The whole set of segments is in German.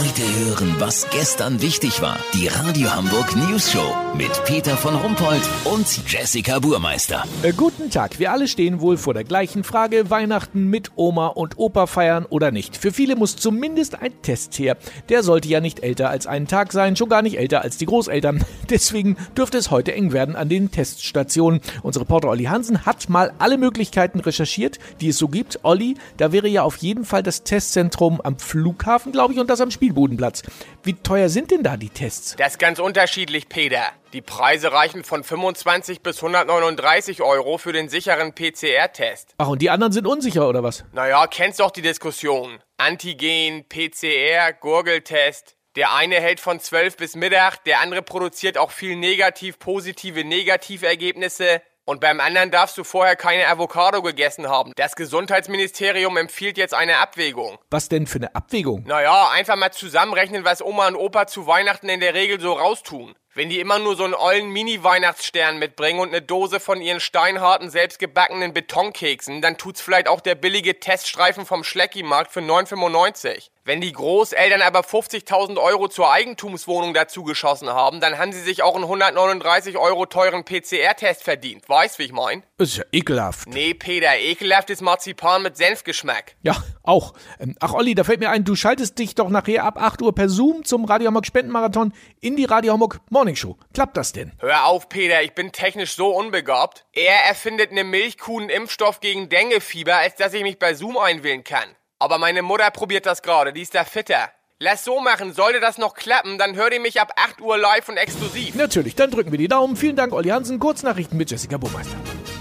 Heute hören, was gestern wichtig war. Die Radio Hamburg News Show mit Peter von Rumpold und Jessica Burmeister. Äh, guten Tag. Wir alle stehen wohl vor der gleichen Frage: Weihnachten mit Oma und Opa feiern oder nicht. Für viele muss zumindest ein Test her. Der sollte ja nicht älter als einen Tag sein, schon gar nicht älter als die Großeltern. Deswegen dürfte es heute eng werden an den Teststationen. Unser Reporter Olli Hansen hat mal alle Möglichkeiten recherchiert, die es so gibt. Olli, da wäre ja auf jeden Fall das Testzentrum am Flughafen, glaube ich, und das am Spielbodenplatz. Wie teuer sind denn da die Tests? Das ist ganz unterschiedlich, Peter. Die Preise reichen von 25 bis 139 Euro für den sicheren PCR-Test. Ach, und die anderen sind unsicher, oder was? Naja, kennst doch die Diskussion. Antigen, PCR, Gurgeltest. Der eine hält von 12 bis Mittag, der andere produziert auch viel negativ-positive Negativergebnisse. Und beim anderen darfst du vorher keine Avocado gegessen haben. Das Gesundheitsministerium empfiehlt jetzt eine Abwägung. Was denn für eine Abwägung? Naja, einfach mal zusammenrechnen, was Oma und Opa zu Weihnachten in der Regel so raustun. Wenn die immer nur so einen ollen Mini-Weihnachtsstern mitbringen und eine Dose von ihren steinharten, selbstgebackenen Betonkeksen, dann tut's vielleicht auch der billige Teststreifen vom Schlecki-Markt für 9,95. Wenn die Großeltern aber 50.000 Euro zur Eigentumswohnung dazu geschossen haben, dann haben sie sich auch einen 139 Euro teuren PCR-Test verdient. Weißt, wie ich mein? Das ist ja ekelhaft. Nee, Peter, ekelhaft ist Marzipan mit Senfgeschmack. Ja, auch. Ähm, Ach, Olli, da fällt mir ein, du schaltest dich doch nachher ab 8 Uhr per Zoom zum Radio Hamburg Spendenmarathon in die Radio Hamburg Morning Show. Klappt das denn? Hör auf, Peter, ich bin technisch so unbegabt. Er erfindet eine Milchkuh einen Impfstoff gegen Denguefieber, als dass ich mich bei Zoom einwählen kann. Aber meine Mutter probiert das gerade, die ist da fitter. Lass so machen, sollte das noch klappen, dann hört ihr mich ab 8 Uhr live und exklusiv. Natürlich, dann drücken wir die Daumen. Vielen Dank, Olli Hansen. Kurznachrichten mit Jessica Burmeister.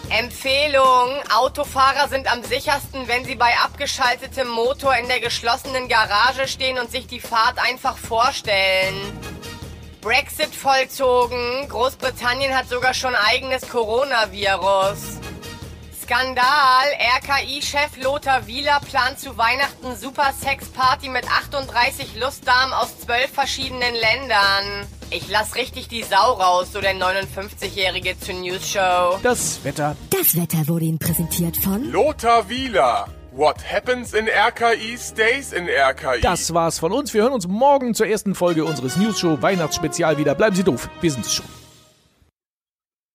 Empfehlung. Autofahrer sind am sichersten, wenn sie bei abgeschaltetem Motor in der geschlossenen Garage stehen und sich die Fahrt einfach vorstellen. Brexit vollzogen. Großbritannien hat sogar schon eigenes Coronavirus. Skandal. RKI-Chef Lothar Wieler plant zu Weihnachten Super-Sex-Party mit 38 Lustdamen aus 12 verschiedenen Ländern. Ich lass richtig die Sau raus, so der 59-Jährige zur News Show. Das Wetter. Das Wetter wurde Ihnen präsentiert von Lothar Wieler. What happens in RKI stays in RKI. Das war's von uns. Wir hören uns morgen zur ersten Folge unseres News Show Weihnachtsspezial wieder. Bleiben Sie doof. Wir sind's schon.